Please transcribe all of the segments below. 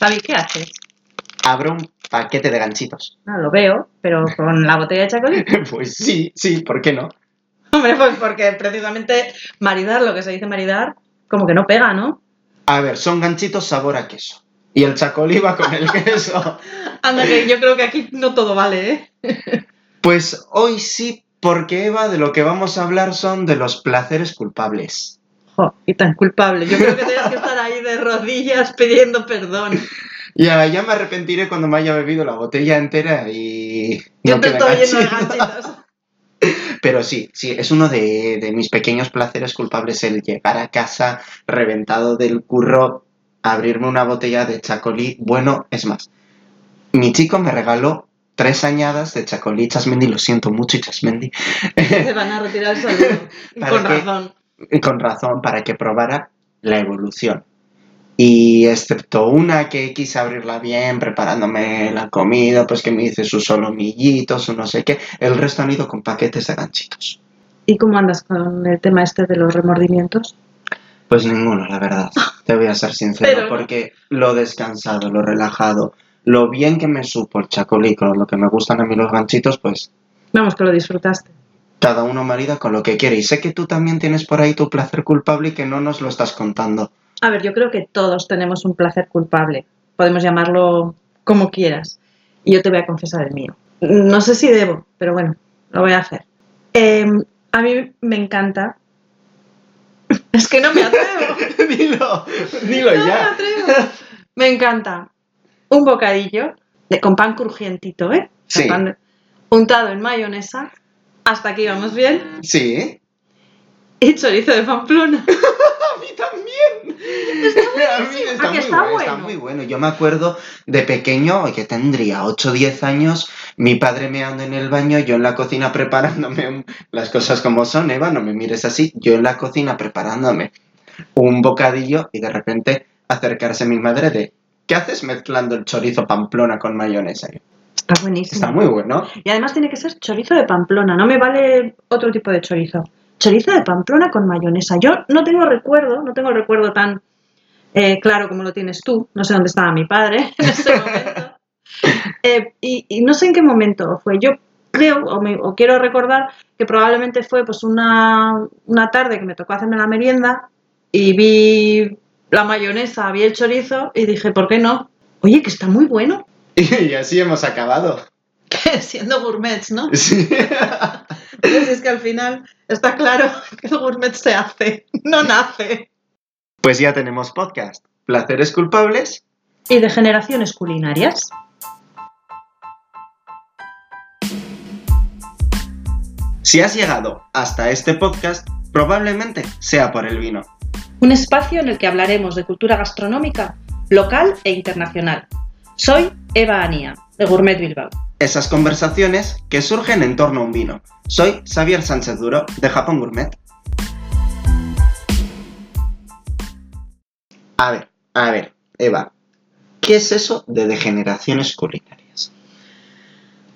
David, ¿qué haces? Abro un paquete de ganchitos. No lo veo, pero con la botella de chacolí. Pues sí, sí, ¿por qué no? Hombre, pues porque precisamente maridar, lo que se dice maridar, como que no pega, ¿no? A ver, son ganchitos sabor a queso. Y el chacolí va con el queso. Anda, que yo creo que aquí no todo vale, ¿eh? Pues hoy sí, porque Eva, de lo que vamos a hablar son de los placeres culpables. Jo, y tan culpable. Yo creo que tienes que estar de rodillas pidiendo perdón. Ya, ya me arrepentiré cuando me haya bebido la botella entera y... Yo no te estoy lleno de ganchitos. Pero sí, sí, es uno de, de mis pequeños placeres culpables el llegar a casa reventado del curro, abrirme una botella de chacolí. Bueno, es más, mi chico me regaló tres añadas de chacolí chasmendi, lo siento mucho, chasmendi, Se van a retirar el saludo. Y ¿Para con razón. con razón, para que probara la evolución. Y excepto una que quise abrirla bien, preparándome la comida, pues que me hice sus solomillitos, su no sé qué, el resto han ido con paquetes de ganchitos. ¿Y cómo andas con el tema este de los remordimientos? Pues ninguno, la verdad. Te voy a ser sincero, Pero porque lo descansado, lo relajado, lo bien que me supo el chacolí con lo que me gustan a mí los ganchitos, pues Vamos, que lo disfrutaste. cada uno marida con lo que quiere. Y sé que tú también tienes por ahí tu placer culpable y que no nos lo estás contando. A ver, yo creo que todos tenemos un placer culpable. Podemos llamarlo como quieras. Y yo te voy a confesar el mío. No sé si debo, pero bueno, lo voy a hacer. Eh, a mí me encanta. Es que no me atrevo. dilo, dilo No me ya. atrevo. Me encanta un bocadillo de, con pan crujientito, ¿eh? Sí. pan untado en mayonesa. Hasta aquí vamos bien. Sí. Y chorizo de Pamplona. A mí también. A mí está, ¿A muy está bueno, está muy bueno. Yo me acuerdo de pequeño, que tendría 8 o 10 años, mi padre meando en el baño, yo en la cocina preparándome las cosas como son, Eva, no me mires así, yo en la cocina preparándome un bocadillo y de repente acercarse mi madre de ¿qué haces mezclando el chorizo pamplona con mayonesa? Está buenísimo. Está muy bueno. Y además tiene que ser chorizo de Pamplona, no me vale otro tipo de chorizo. Chorizo de Pamplona con mayonesa. Yo no tengo recuerdo, no tengo el recuerdo tan eh, claro como lo tienes tú. No sé dónde estaba mi padre en ese momento. Eh, y, y no sé en qué momento fue. Yo creo o, me- o quiero recordar que probablemente fue pues una, una tarde que me tocó hacerme la merienda y vi la mayonesa, vi el chorizo y dije, ¿por qué no? Oye, que está muy bueno. Y así hemos acabado. Siendo gourmets, ¿no? Sí. Pues es que al final está claro que el gourmet se hace, no nace. Pues ya tenemos podcast. Placeres culpables. Y de generaciones culinarias. Si has llegado hasta este podcast, probablemente sea por el vino. Un espacio en el que hablaremos de cultura gastronómica local e internacional. Soy Eva Anía, de Gourmet Bilbao. Esas conversaciones que surgen en torno a un vino. Soy Xavier Sánchez Duro, de Japón Gourmet. A ver, a ver, Eva, ¿qué es eso de degeneraciones culinarias?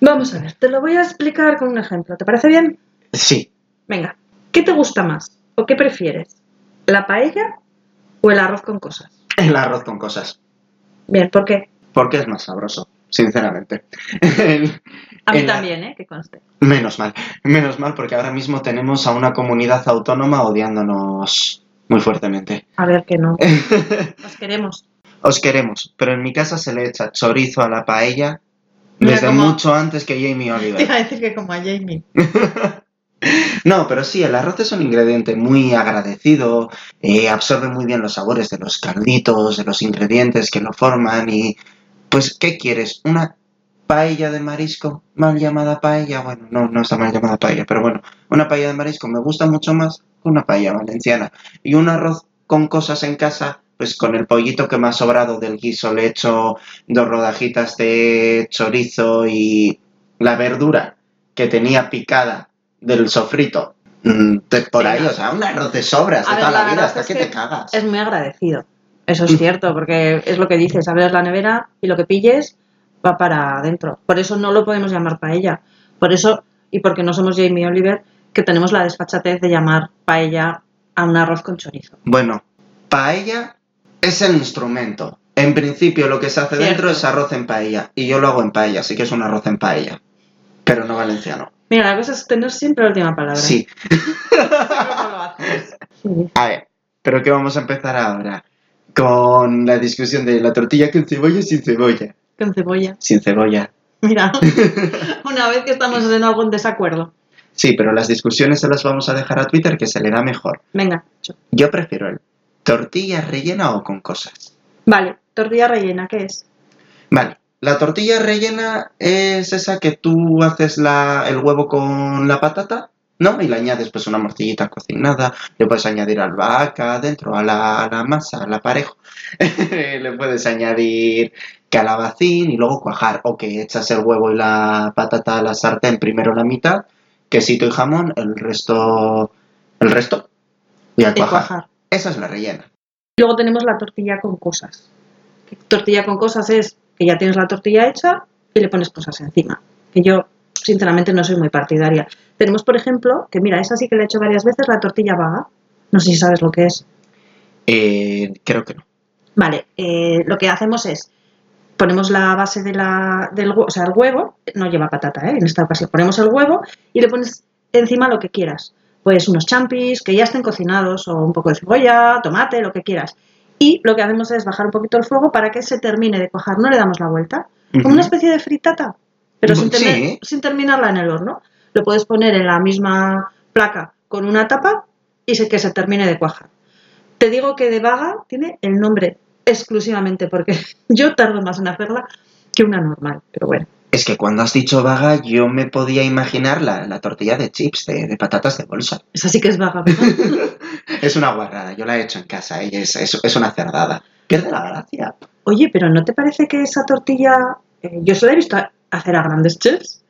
Vamos a ver, te lo voy a explicar con un ejemplo. ¿Te parece bien? Sí, Venga, ¿qué te gusta más o qué prefieres? ¿La paella o el arroz con cosas? el arroz con cosas, Bien, ¿por qué? porque es más sabroso, sinceramente. A mí también, ¿eh? Que conste. Menos mal, menos mal, porque ahora mismo tenemos a una comunidad autónoma odiándonos muy fuertemente. A ver que no. Nos queremos. Os queremos, pero en mi casa se le echa chorizo a la paella Mira desde mucho antes que Jamie Te iba Oliver. a decir que como a Jamie. No, pero sí, el arroz es un ingrediente muy agradecido, eh, absorbe muy bien los sabores de los calditos, de los ingredientes que lo forman y, pues, ¿qué quieres? ¿Una paella de marisco? Mal llamada paella, bueno, no, no está mal llamada paella, pero bueno, una paella de marisco me gusta mucho más que una paella valenciana. Y un arroz con cosas en casa, pues con el pollito que me ha sobrado del guiso le echo dos rodajitas de chorizo y la verdura que tenía picada del sofrito. mm, de- por ahí, o sea, un arroz de sobras A de ver, toda la la, vida hasta es que, que te cagas. Es muy agradecido. Eso es cierto, porque es lo que dices, abres la nevera y lo que pilles va para adentro. Por eso no lo podemos llamar paella. Por eso, y porque no somos Jamie Oliver, que tenemos la desfachatez de llamar paella a un arroz con chorizo. Bueno, paella es el instrumento, En principio lo que se hace Cierto. dentro es arroz en paella. Y yo lo hago en paella, así que es un arroz en paella. Pero no valenciano. Mira, la cosa es tener siempre la última palabra. Sí. Siempre como lo haces. Sí. A ver, pero ¿qué vamos a empezar ahora? Con la discusión de la tortilla con cebolla sin cebolla. Con cebolla. Sin cebolla. Mira, una vez que estamos en algún desacuerdo. Sí, pero las discusiones se las vamos a dejar a Twitter que se le da mejor. Venga, hecho. Yo prefiero el tortilla rellena o con cosas. Vale, tortilla rellena, ¿qué es? Vale, la tortilla rellena es esa que tú haces la, el huevo con la patata, ¿no? Y le añades pues una morcillita cocinada, le puedes añadir albahaca dentro a la, a la masa, al aparejo. le puedes añadir calabacín y luego cuajar. O que echas el huevo y la patata a la sartén primero la mitad, quesito y jamón, el resto, el resto y a cuajar. cuajar. Esa es la rellena. Luego tenemos la tortilla con cosas. Tortilla con cosas es que ya tienes la tortilla hecha y le pones cosas encima. Que yo, sinceramente, no soy muy partidaria. Tenemos, por ejemplo, que mira, esa sí que la he hecho varias veces, la tortilla vaga. No sé si sabes lo que es. Eh, creo que no. Vale, eh, lo que hacemos es, ponemos la base de la, del huevo, o sea, el huevo, no lleva patata, ¿eh? en esta ocasión, ponemos el huevo y le pones encima lo que quieras. Pues unos champis que ya estén cocinados o un poco de cebolla, tomate, lo que quieras. Y lo que hacemos es bajar un poquito el fuego para que se termine de cuajar, no le damos la vuelta. Como una especie de fritata, pero sin, Sí. tener- sin terminarla en el horno. Lo puedes poner en la misma placa con una tapa y se- que se termine de cuajar. Te digo que de vaga tiene el nombre exclusivamente porque yo tardo más en hacerla que una normal, pero bueno. Es que cuando has dicho vaga, yo me podía imaginar la, la tortilla de chips, de, de patatas de bolsa. Esa sí que es vaga, ¿verdad? es una guarrada, yo la he hecho en casa y es, es, es una cerdada. Pierde la gracia. Oye, pero ¿no te parece que esa tortilla, eh, yo se la he visto hacer a grandes chefs?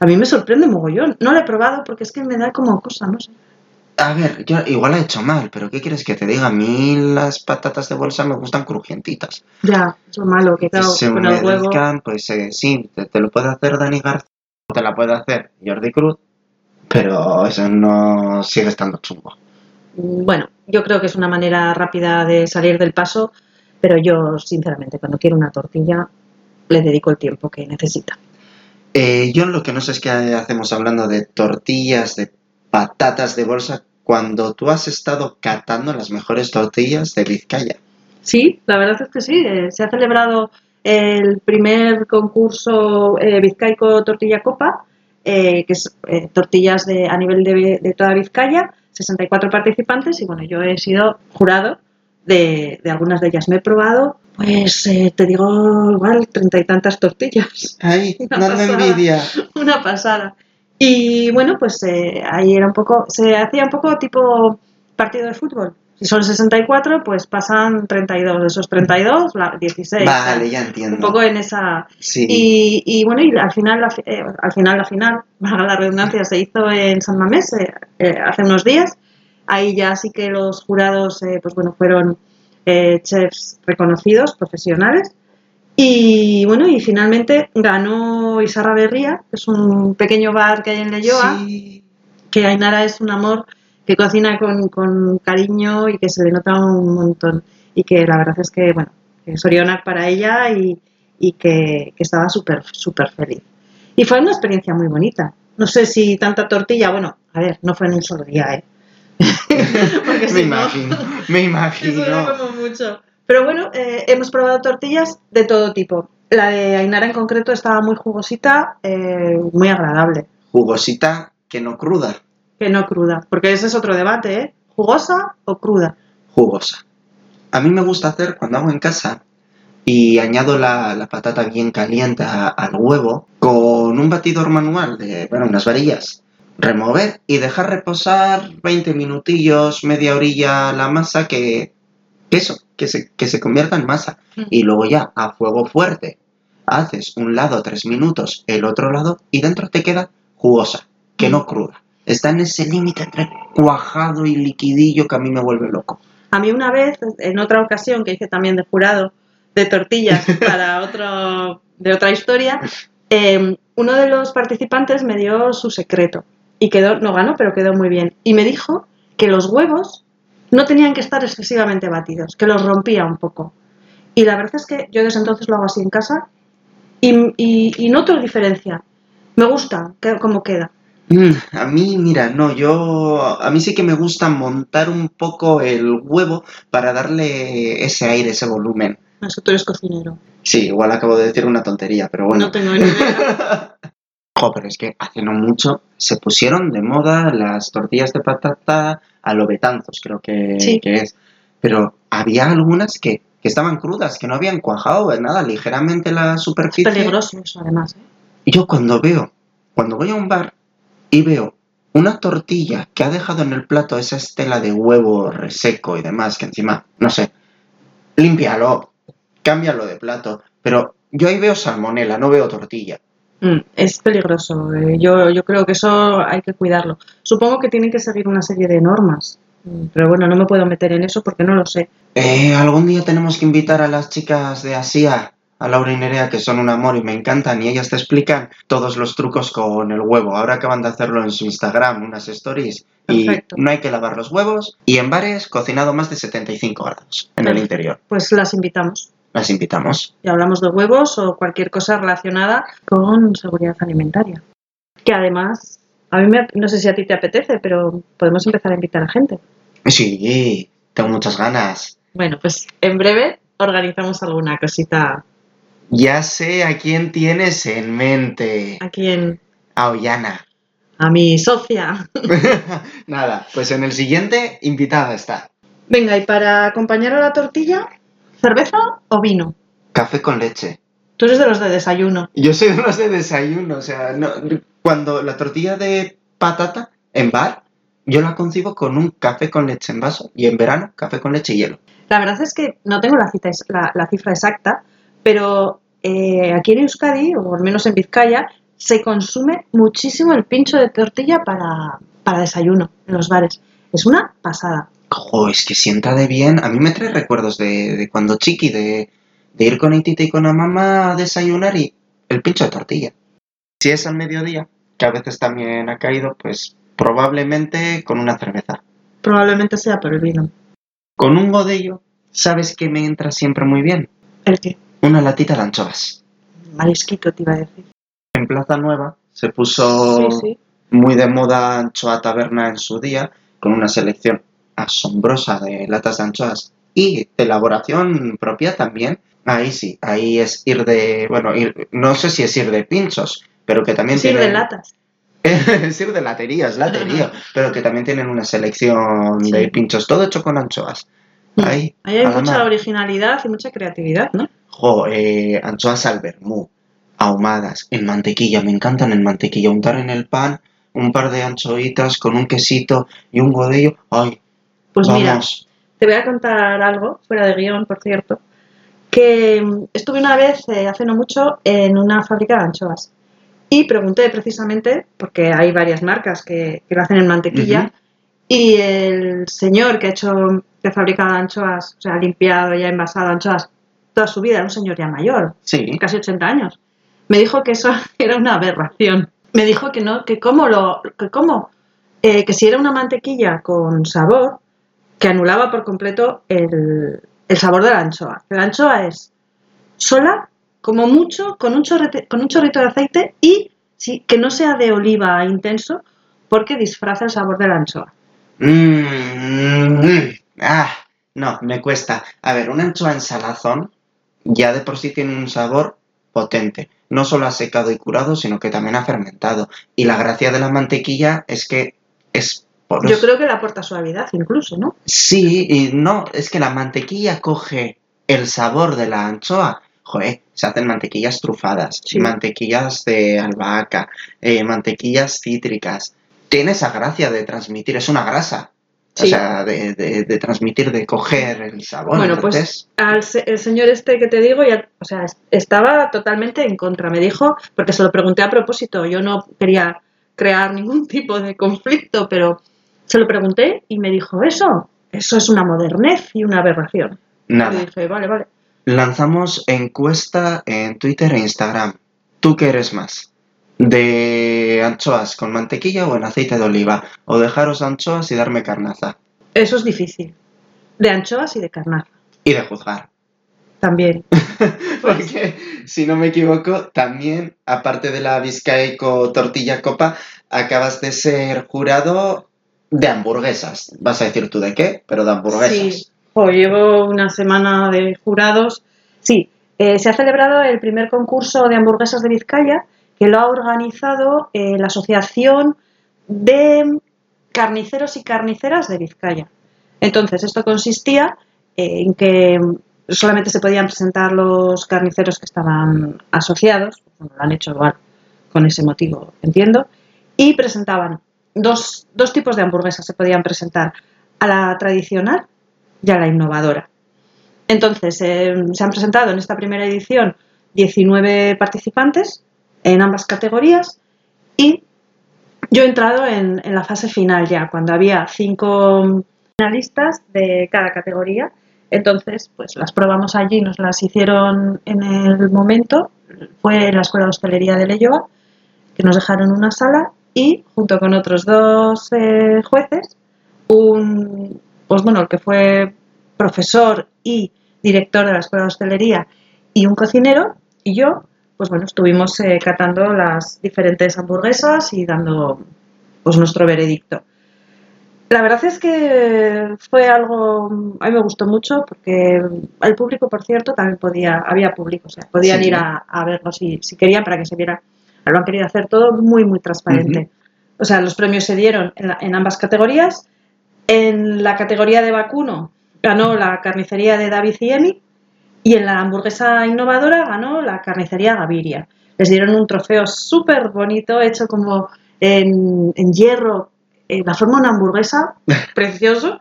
A mí me sorprende mogollón. No la he probado porque es que me da como cosa, no sé. A ver, yo igual he hecho mal, pero ¿qué quieres que te diga? A mí las patatas de bolsa me gustan crujientitas. Ya, es lo malo, que claro, se con el huevo... pues eh, sí, te, te lo puede hacer Dani García, o te la puede hacer Jordi Cruz, pero eso no sigue estando chungo. Bueno, yo creo que es una manera rápida de salir del paso, pero yo, sinceramente, cuando quiero una tortilla, le dedico el tiempo que necesita. Eh, yo lo que no sé es qué hacemos hablando de tortillas, de patatas de bolsa, cuando tú has estado catando las mejores tortillas de Vizcaya. Sí, la verdad es que sí. eh, se ha celebrado el primer concurso eh, Vizcaico Tortilla Copa, eh, que es eh, tortillas de, a nivel de, de toda Vizcaya, 64 participantes y bueno, yo he sido jurado de, de algunas de ellas. Me he probado, pues eh, te digo, igual, treinta y tantas tortillas. ¡Ay, Una pasada. envidia! Una pasada. Y bueno, pues eh, ahí era un poco, se hacía un poco tipo partido de fútbol. Si son 64, pues pasan 32. De esos 32, la- 16. Vale, ya entiendo. Un poco en esa. Sí. Y, y bueno, y al final, la, eh, al final, la final, valga la redundancia, se hizo en San Mamés eh, eh, hace unos días. Ahí ya sí que los jurados, pues bueno, fueron eh, chefs reconocidos, profesionales. Y bueno, y finalmente ganó Isarra Berría, que es un pequeño bar que hay en Leyoa, Sí. que Ainara es un amor que cocina con, con cariño y que se le nota un montón. Y que la verdad es que, bueno, que Sorionak para ella y, y que, que estaba súper, súper feliz. Y fue una experiencia muy bonita. No sé si tanta tortilla, bueno, a ver, no fue en un solo día, ¿eh? Porque me si no- imagino, me imagino. como mucho. Pero bueno, eh, hemos probado tortillas de todo tipo. La de Ainara en concreto estaba muy jugosita, eh, muy agradable, Jugosita que no cruda, que no cruda. Porque ese es otro debate, ¿eh? ¿Jugosa o cruda? jugosa. A mí me gusta hacer cuando hago en casa y añado la, la patata bien caliente a- al huevo con un batidor manual de, bueno, unas varillas. Remover y dejar reposar 20 minutillos, media orilla la masa que, eso, que se, que se convierta en masa. Y luego ya a fuego fuerte haces un lado 3 minutos, el otro lado y dentro te queda jugosa, que no cruda. Está en ese límite entre cuajado y liquidillo que a mí me vuelve loco. A mí una vez, en otra ocasión que hice también de jurado de tortillas para otro, de otra historia, eh, uno de los participantes me dio su secreto y quedó, no ganó, pero quedó muy bien. Y me dijo que los huevos no tenían que estar excesivamente batidos, que los rompía un poco. Y la verdad es que yo desde entonces lo hago así en casa y, y, y noto diferencia. Me gusta que- cómo queda. Mm, a mí, mira, no, yo, a mí sí que me gusta montar un poco el huevo para darle ese aire, ese volumen. Eso tú eres cocinero. Sí, igual acabo de decir una tontería, pero bueno. No tengo ni idea. Jo, pero es que hace no mucho se pusieron de moda las tortillas de patata a lo betanzos, creo que, Sí. que es. Pero había algunas que, que estaban crudas, que no habían cuajado nada, ligeramente la Es superficie. peligroso eso, además. ¿eh? Y yo cuando veo, cuando voy a un bar y veo una tortilla que ha dejado en el plato esa estela de huevo reseco y demás, que encima, no sé, límpialo, cámbialo de plato, pero yo ahí veo salmonela, no veo tortilla. Mm, es peligroso. eh, Yo, yo creo que eso hay que cuidarlo. Supongo que tienen que seguir una serie de normas. Mm, Pero bueno, no me puedo meter en eso porque no lo sé. Eh, algún día tenemos que invitar a las chicas de Asia, a Laura y Nerea, que son un amor y me encantan, y ellas te explican todos los trucos con el huevo. Ahora acaban de hacerlo en su Instagram, unas stories, y Perfecto. no hay que lavar los huevos. Y en bares, cocinado más de 75 grados en el interior. Pues las invitamos. Las invitamos. Y hablamos de huevos o cualquier cosa relacionada con seguridad alimentaria. Que además, a mí me, no sé si a ti te apetece, pero podemos empezar a invitar a gente. Sí, tengo muchas ganas. Bueno, pues en breve organizamos alguna cosita Ya sé a quién tienes en mente. aquí en A Ollana. a mi socia. Nada, pues en el siguiente, invitada está. Venga, y para acompañar a la tortilla, ¿cerveza o vino? Café con leche. Tú eres de los de desayuno. Yo soy de los de desayuno, o sea, no, cuando la tortilla de patata en bar, yo la concibo con un café con leche en vaso y en verano café con leche y hielo. La verdad es que no tengo la, cita, la, la cifra exacta, pero eh, aquí en Euskadi, o al menos en Vizcaya, se consume muchísimo el pincho de tortilla para, para desayuno en los bares. Es una pasada. Jo, es que sienta de bien. A mí me trae recuerdos de, de cuando chiqui, de, de ir con Itita y con la mamá a desayunar y el pincho de tortilla. Si es al mediodía, que a veces también ha caído, pues probablemente con una cerveza. Probablemente sea por el vino. Con un godello, ¿sabes que me entra siempre muy bien? ¿El qué? Una latita de anchoas. Marisquito te iba a decir. En Plaza Nueva se puso Sí, sí. muy de moda anchoa taberna en su día, con una selección asombrosa de latas de anchoas y de elaboración propia también. Ahí sí, ahí es ir de, bueno, ir- no sé si es ir de pinchos, pero que también Sí, de tienen... latas. es ir de latería, es latería, pero que también tienen una selección Sí. de pinchos, todo hecho con anchoas. Ahí, Ahí hay mucha mar. originalidad y mucha creatividad, ¿no? Jo, eh, anchoas al vermú, ahumadas, en mantequilla, me encantan en mantequilla, untar en el pan un par de anchoitas con un quesito y un godello, ay, Pues mira, Te voy a contar algo, fuera de guion, por cierto, que mm, estuve una vez, eh, hace no mucho, en una fábrica de anchoas. Y pregunté precisamente, porque hay varias marcas que, que lo hacen en mantequilla, y el señor que ha hecho, que ha fabricado anchoas, o sea, ha limpiado y ha envasado anchoas toda su vida, era un señor ya mayor, sí, casi 80 años, me dijo que eso era una aberración. Me dijo que no, que cómo lo, que cómo, eh, que si era una mantequilla con sabor, que anulaba por completo el, sabor de la anchoa. La anchoa es sola, como mucho, con un, chorrete- con un chorrito de aceite y sí, que no sea de oliva intenso, porque disfraza el sabor de la anchoa. Mm, mm, ah, no, me cuesta. A ver, una anchoa en salazón ya de por sí tiene un sabor potente. No solo ha secado y curado, sino que también ha fermentado. Y la gracia de la mantequilla es que es Yo creo que le aporta suavidad incluso, ¿no? Sí, y no, es que la mantequilla coge el sabor de la anchoa. Joder, se hacen mantequillas trufadas, Sí. mantequillas de albahaca, eh, mantequillas cítricas. Tiene esa gracia de transmitir, es una grasa. O sea, de, de- de transmitir, de coger el sabor. Bueno, entonces, pues al se- el señor este que te digo, ya, o sea, es- estaba totalmente en contra. Me dijo, porque se lo pregunté a propósito, yo no quería crear ningún tipo de conflicto, pero se lo pregunté y me dijo, eso, eso es una modernez y una aberración. Y nada. dije, vale, vale. Lanzamos encuesta en Twitter e Instagram. ¿Tú qué eres más? ¿De anchoas con mantequilla o en aceite de oliva? ¿O dejaros anchoas y darme carnaza? Eso es difícil. De anchoas y de carnaza. Y de juzgar. también. Porque, si no me equivoco, también, aparte de la Vizcaico Tortilla Copa, acabas de ser jurado de hamburguesas. Vas a decir tú de qué, pero de hamburguesas. Sí, pues llevo una semana de jurados. Sí, eh, se ha celebrado el primer concurso de hamburguesas de Vizcaya, que lo ha organizado eh, la Asociación de Carniceros y Carniceras de Vizcaya. Entonces, esto consistía en que solamente se podían presentar los carniceros que estaban asociados, lo han hecho igual con ese motivo, entiendo, y presentaban dos, dos tipos de hamburguesas, se podían presentar. A la tradicional y a la innovadora. Entonces, eh, se han presentado en esta primera edición 19 participantes en ambas categorías y yo he entrado en, la fase final ya, cuando había cinco finalistas de cada categoría. Entonces, pues las probamos allí, nos las hicieron en el momento, fue en la Escuela de Hostelería de Leyoa, que nos dejaron una sala y junto con otros dos eh, jueces, un, pues bueno, el que fue profesor y director de la Escuela de Hostelería y un cocinero y yo, pues bueno, estuvimos eh, catando las diferentes hamburguesas y dando pues nuestro veredicto. La verdad es que fue algo, a mí me gustó mucho porque el público, por cierto, también podía, había público, o sea, podían ir a, verlo si, si, querían para que se viera. Lo han querido hacer todo muy, muy transparente. O sea, los premios se dieron en, ambas categorías. En la categoría de vacuno ganó la carnicería de David y Emi y en la hamburguesa innovadora ganó la carnicería Gaviria. Les dieron un trofeo súper bonito hecho como en, en hierro eh, la forma de una hamburguesa, precioso.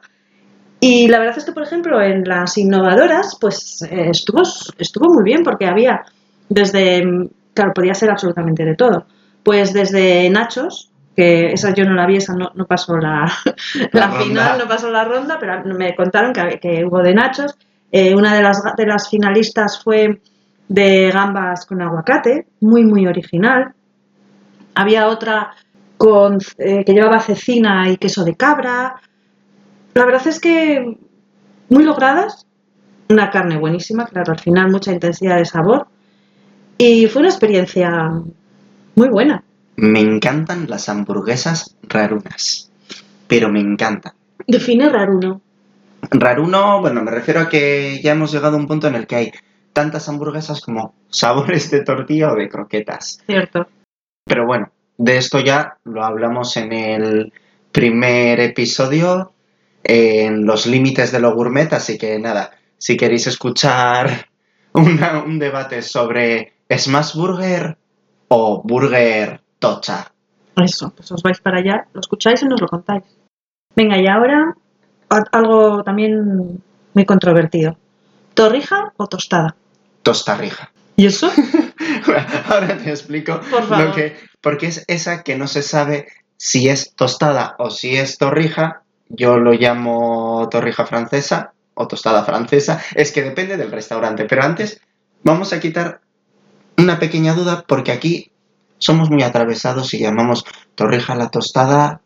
Y la verdad es que, por ejemplo, en las innovadoras, pues eh, estuvo, estuvo muy bien porque había desde, claro, podía ser absolutamente de todo. Pues desde nachos, que esa yo no la vi, esa no, no pasó la, la, final, no pasó la ronda, pero me contaron que, que hubo de nachos. Eh, una de las, de las finalistas fue de gambas con aguacate, muy, muy original. Había otra con, eh, que llevaba cecina y queso de cabra. La verdad es que muy logradas, una carne buenísima, claro, al final mucha intensidad de sabor y fue una experiencia muy buena. Me encantan las hamburguesas rarunas, pero me encantan. Define raruno. Raruno, bueno, me refiero a que ya hemos llegado a un punto en el que hay tantas hamburguesas como sabores de tortilla o de croquetas. Cierto. Pero bueno, de esto ya lo hablamos en el primer episodio, en los límites de lo gourmet, así que nada, si queréis escuchar un debate sobre ¿Smash Burger o Burger Tocha? Eso, pues os vais para allá, lo escucháis y nos lo contáis. Venga, y ahora algo también muy controvertido. ¿Torrija o tostada? Tostarrija. ¿Y eso? Ahora te explico lo que. Porque es esa que no se sabe si es tostada o si es torrija. Yo lo llamo torrija francesa o tostada francesa. Es que depende del restaurante. Pero antes vamos a quitar una pequeña duda porque aquí somos muy atravesados y llamamos torrija a la tostada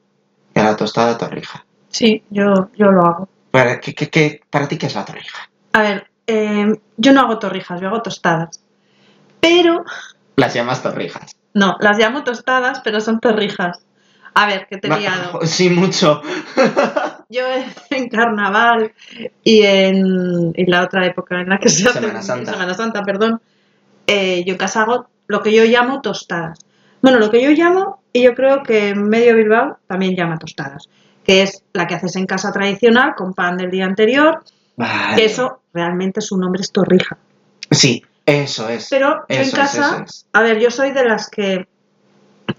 y a la tostada torrija. Sí, yo, yo lo hago. ¿Para, qué, ¿Para ti qué es la torrija? A ver, eh, yo no hago torrijas, yo hago tostadas. Pero... Las llamas torrijas. No, las llamo tostadas, pero son torrijas. A ver, ¿qué te he liado? Sí, mucho. Yo en carnaval y en, la otra época en la que se hace Semana Santa, Semana Santa perdón, eh, yo en casa hago lo que yo llamo tostadas. Bueno, lo que yo llamo, y yo creo que medio Bilbao también llama tostadas, que es la que haces en casa tradicional con pan del día anterior, que eso realmente su nombre es torrija. Sí, eso es. Pero yo en casa, a ver, yo soy de las que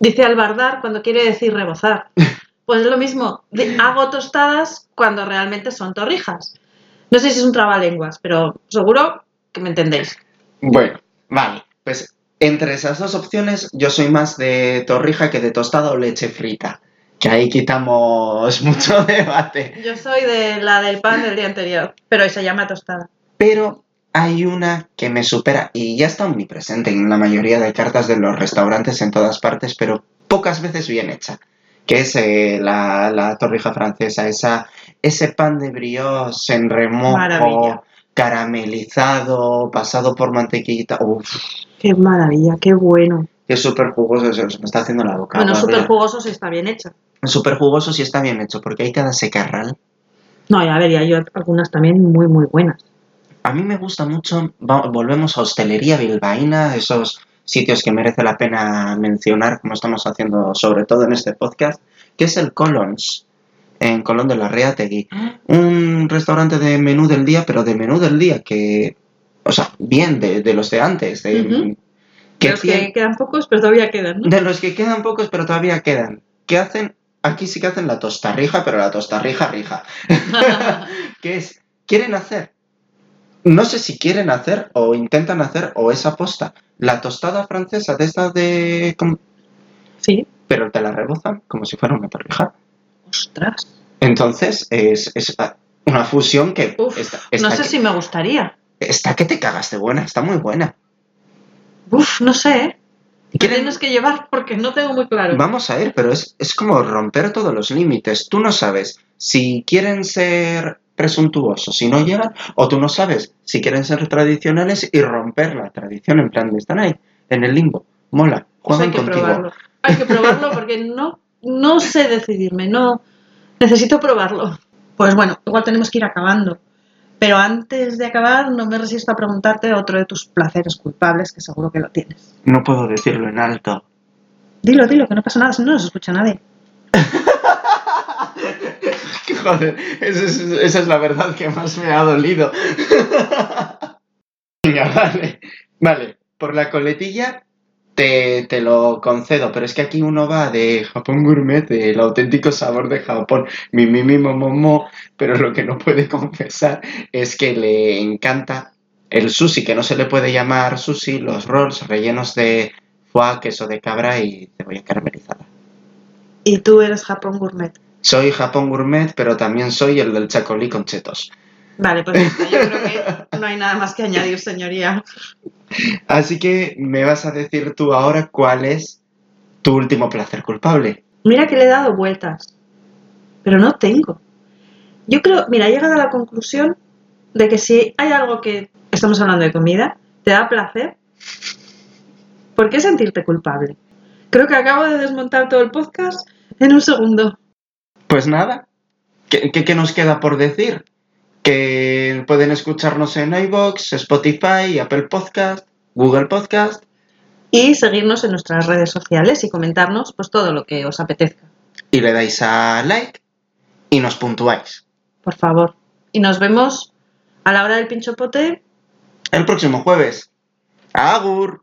dice albardar cuando quiere decir rebozar. Pues es lo mismo, hago tostadas cuando realmente son torrijas. No sé si es un trabalenguas, pero seguro que me entendéis. Bueno, vale. Pues entre esas dos opciones, yo soy más de torrija que de tostada o leche frita. Que ahí quitamos mucho debate. Yo soy de la del pan del día anterior, pero se llama tostada. Pero hay una que me supera y ya está omnipresente en la mayoría de cartas de los restaurantes en todas partes, pero pocas veces bien hecha, que es eh, la, torrija francesa, esa, ese pan de brioche en remojo caramelizado, pasado por mantequillita. Uf, Qué maravilla, qué bueno. es súper jugoso, se me está haciendo la boca. bueno, súper jugoso si está bien hecha. Súper jugoso si está bien hecho, porque hay cada secarral. No, ya vería yo algunas también muy, muy buenas. A mí me gusta mucho, volvemos a hostelería bilbaína, esos sitios que merece la pena mencionar, como estamos haciendo sobre todo en este podcast, que es el Colons, en Colón de la Reategui. Un restaurante de menú del día, pero de menú del día, que, o sea, bien, de, de los de antes, de, que De los que quedan pocos, pero todavía quedan, ¿no? de los que quedan pocos, pero todavía quedan. ¿Qué hacen? Aquí sí que hacen la tostarrija, pero la tostarrija rija. que es, quieren hacer, no sé si quieren hacer o intentan hacer o es aposta, la tostada francesa de esta de... sí. pero te la rebozan como si fuera una torrija. Ostras. Entonces es, es una fusión que Uf, está, no sé que, si me gustaría. está que te cagas de buena, está muy buena. Uf, no sé, ¿eh? ¿Quieren- tienes que llevar porque no tengo muy claro. Vamos a ir, pero es, es como romper todos los límites. Tú no sabes si quieren ser presuntuosos y no llegan, o tú no sabes si quieren ser tradicionales y romper la tradición en plan de están ahí, en el limbo. Mola, Pues hay juegan que contigo. probarlo. Hay que probarlo porque no, no sé decidirme, no necesito probarlo. Pues bueno, igual tenemos que ir acabando. Pero antes de acabar, no me resisto a preguntarte otro de tus placeres culpables, que seguro que lo tienes. No puedo decirlo en alto. Dilo, dilo, que no pasa nada, si no nos escucha nadie. Joder, esa es, esa es la verdad que más me ha dolido. Venga, vale. Vale, por la coletilla te, te lo concedo, pero es que aquí uno va de Japón gourmet, el auténtico sabor de Japón, mi, mi, mi, mo, mo, mo, pero lo que no puede confesar es que le encanta el sushi, que no se le puede llamar sushi, los rolls rellenos de foie, queso de cabra y cebolla caramelizada. Y tú eres Japón Gourmet. Soy Japón Gourmet, pero también soy el del chacolí con chetos. Vale, pues yo creo que no hay nada más que añadir, señoría. Así que me vas a decir tú ahora cuál es tu último placer culpable. Mira que le he dado vueltas, pero no tengo. Yo creo, mira, he llegado a la conclusión de que si hay algo que estamos hablando de comida, te da placer, ¿por qué sentirte culpable? Creo que acabo de desmontar todo el podcast en un segundo. Pues nada, ¿qué, qué- qué nos queda por decir? Que pueden escucharnos en iVoox, Spotify, Apple Podcast, Google Podcast. Y seguirnos en nuestras redes sociales y comentarnos pues todo lo que os apetezca, Y le dais a like y nos puntuáis. por favor. Y nos vemos a la hora del pincho pote El próximo jueves. Agur.